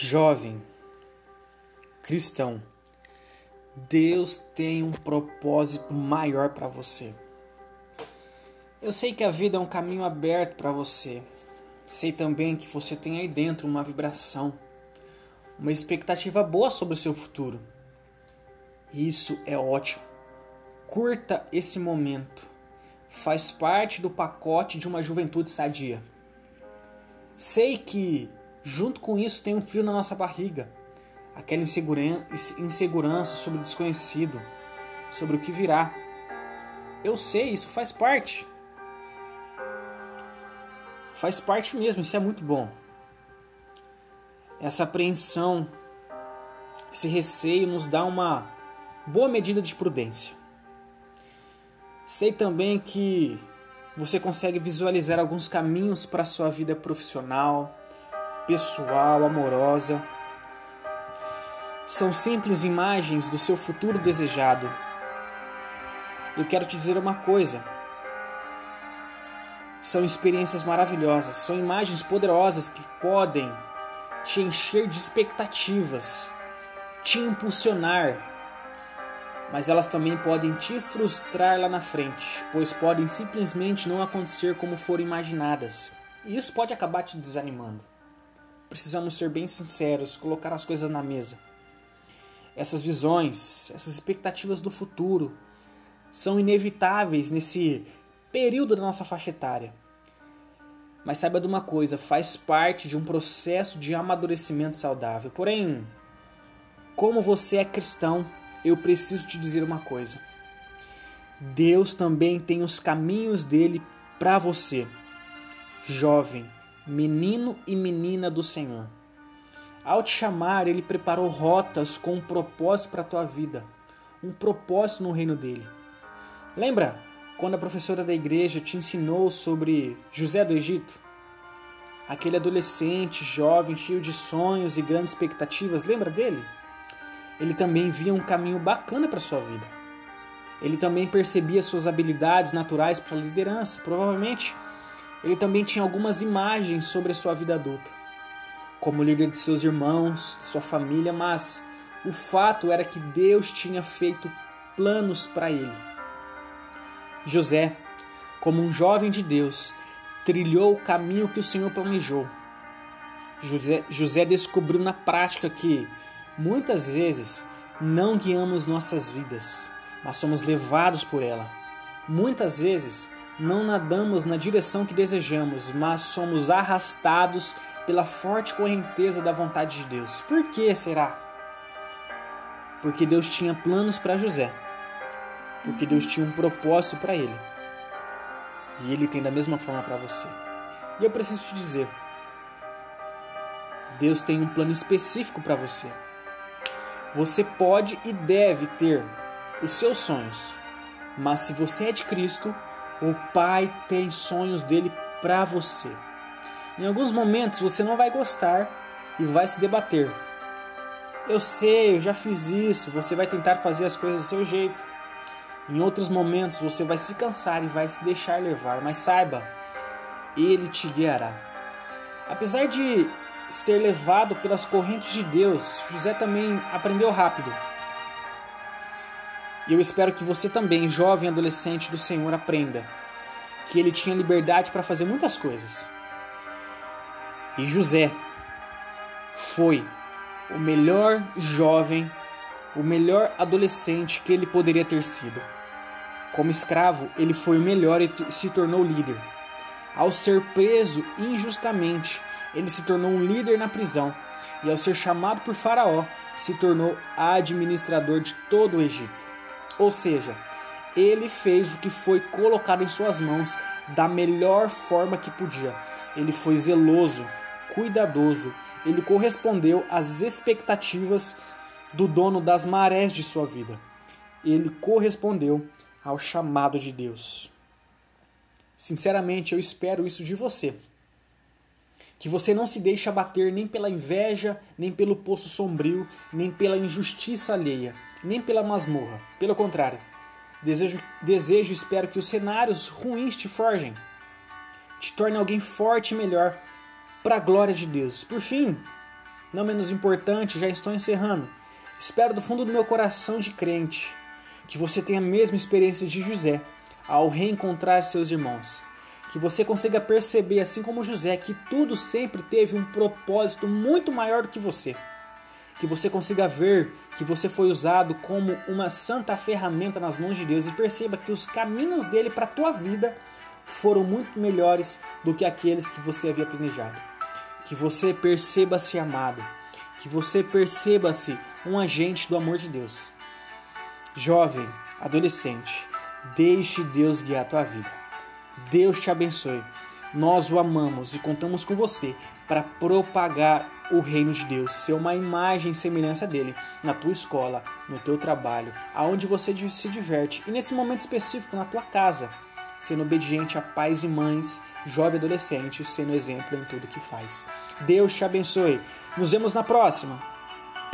Jovem, cristão, Deus tem um propósito maior para você. Eu sei que a vida é um caminho aberto para você. Sei também que você tem aí dentro uma vibração, uma expectativa boa sobre o seu futuro. Isso é ótimo. Curta esse momento. Faz parte do pacote de uma juventude sadia. Sei que Junto com isso, tem um frio na nossa barriga, aquela insegurança sobre o desconhecido, sobre o que virá. Eu sei, isso faz parte. Faz parte mesmo, isso é muito bom. Essa apreensão, esse receio nos dá uma boa medida de prudência. Sei também que você consegue visualizar alguns caminhos para a sua vida profissional, pessoal, amorosa. São simples imagens do seu futuro desejado. Eu quero te dizer uma coisa. São experiências maravilhosas, são imagens poderosas que podem te encher de expectativas, te impulsionar, mas elas também podem te frustrar lá na frente, pois podem simplesmente não acontecer como foram imaginadas. E isso pode acabar te desanimando precisamos ser bem sinceros, colocar as coisas na mesa. Essas visões, essas expectativas do futuro são inevitáveis nesse período da nossa faixa etária. Mas saiba de uma coisa, faz parte de um processo de amadurecimento saudável. Porém, como você é cristão, eu preciso te dizer uma coisa. Deus também tem os caminhos dele para você, jovem menino e menina do Senhor. Ao te chamar, ele preparou rotas com um propósito para a tua vida, um propósito no reino dele. Lembra quando a professora da igreja te ensinou sobre José do Egito? Aquele adolescente, jovem, cheio de sonhos e grandes expectativas, lembra dele? Ele também via um caminho bacana para sua vida. Ele também percebia suas habilidades naturais para liderança. Provavelmente ele também tinha algumas imagens sobre a sua vida adulta, como líder de seus irmãos, de sua família, mas o fato era que Deus tinha feito planos para ele. José, como um jovem de Deus, trilhou o caminho que o Senhor planejou. José, José descobriu na prática que muitas vezes não guiamos nossas vidas, mas somos levados por ela. Muitas vezes não nadamos na direção que desejamos, mas somos arrastados pela forte correnteza da vontade de Deus. Por que será? Porque Deus tinha planos para José. Porque Deus tinha um propósito para ele. E ele tem da mesma forma para você. E eu preciso te dizer: Deus tem um plano específico para você. Você pode e deve ter os seus sonhos, mas se você é de Cristo, o Pai tem sonhos dele para você. Em alguns momentos você não vai gostar e vai se debater. Eu sei, eu já fiz isso. Você vai tentar fazer as coisas do seu jeito. Em outros momentos você vai se cansar e vai se deixar levar, mas saiba, ele te guiará. Apesar de ser levado pelas correntes de Deus, José também aprendeu rápido. E eu espero que você também, jovem adolescente do Senhor, aprenda que ele tinha liberdade para fazer muitas coisas. E José foi o melhor jovem, o melhor adolescente que ele poderia ter sido. Como escravo, ele foi o melhor e se tornou líder. Ao ser preso injustamente, ele se tornou um líder na prisão e, ao ser chamado por Faraó, se tornou administrador de todo o Egito. Ou seja, ele fez o que foi colocado em suas mãos da melhor forma que podia. Ele foi zeloso, cuidadoso, ele correspondeu às expectativas do dono das marés de sua vida. Ele correspondeu ao chamado de Deus. Sinceramente, eu espero isso de você. Que você não se deixe abater nem pela inveja, nem pelo poço sombrio, nem pela injustiça alheia nem pela masmorra. Pelo contrário, desejo, desejo e espero que os cenários ruins te forjem, te tornem alguém forte e melhor para a glória de Deus. Por fim, não menos importante, já estou encerrando. Espero do fundo do meu coração de crente que você tenha a mesma experiência de José ao reencontrar seus irmãos. Que você consiga perceber, assim como José, que tudo sempre teve um propósito muito maior do que você. Que você consiga ver que você foi usado como uma santa ferramenta nas mãos de Deus e perceba que os caminhos dele para a tua vida foram muito melhores do que aqueles que você havia planejado. Que você perceba-se amado, que você perceba-se um agente do amor de Deus. Jovem, adolescente, deixe Deus guiar a tua vida. Deus te abençoe. Nós o amamos e contamos com você para propagar o reino de Deus, ser uma imagem e semelhança dele na tua escola, no teu trabalho, aonde você se diverte e nesse momento específico na tua casa, sendo obediente a pais e mães, jovem e adolescente, sendo exemplo em tudo que faz. Deus te abençoe. Nos vemos na próxima.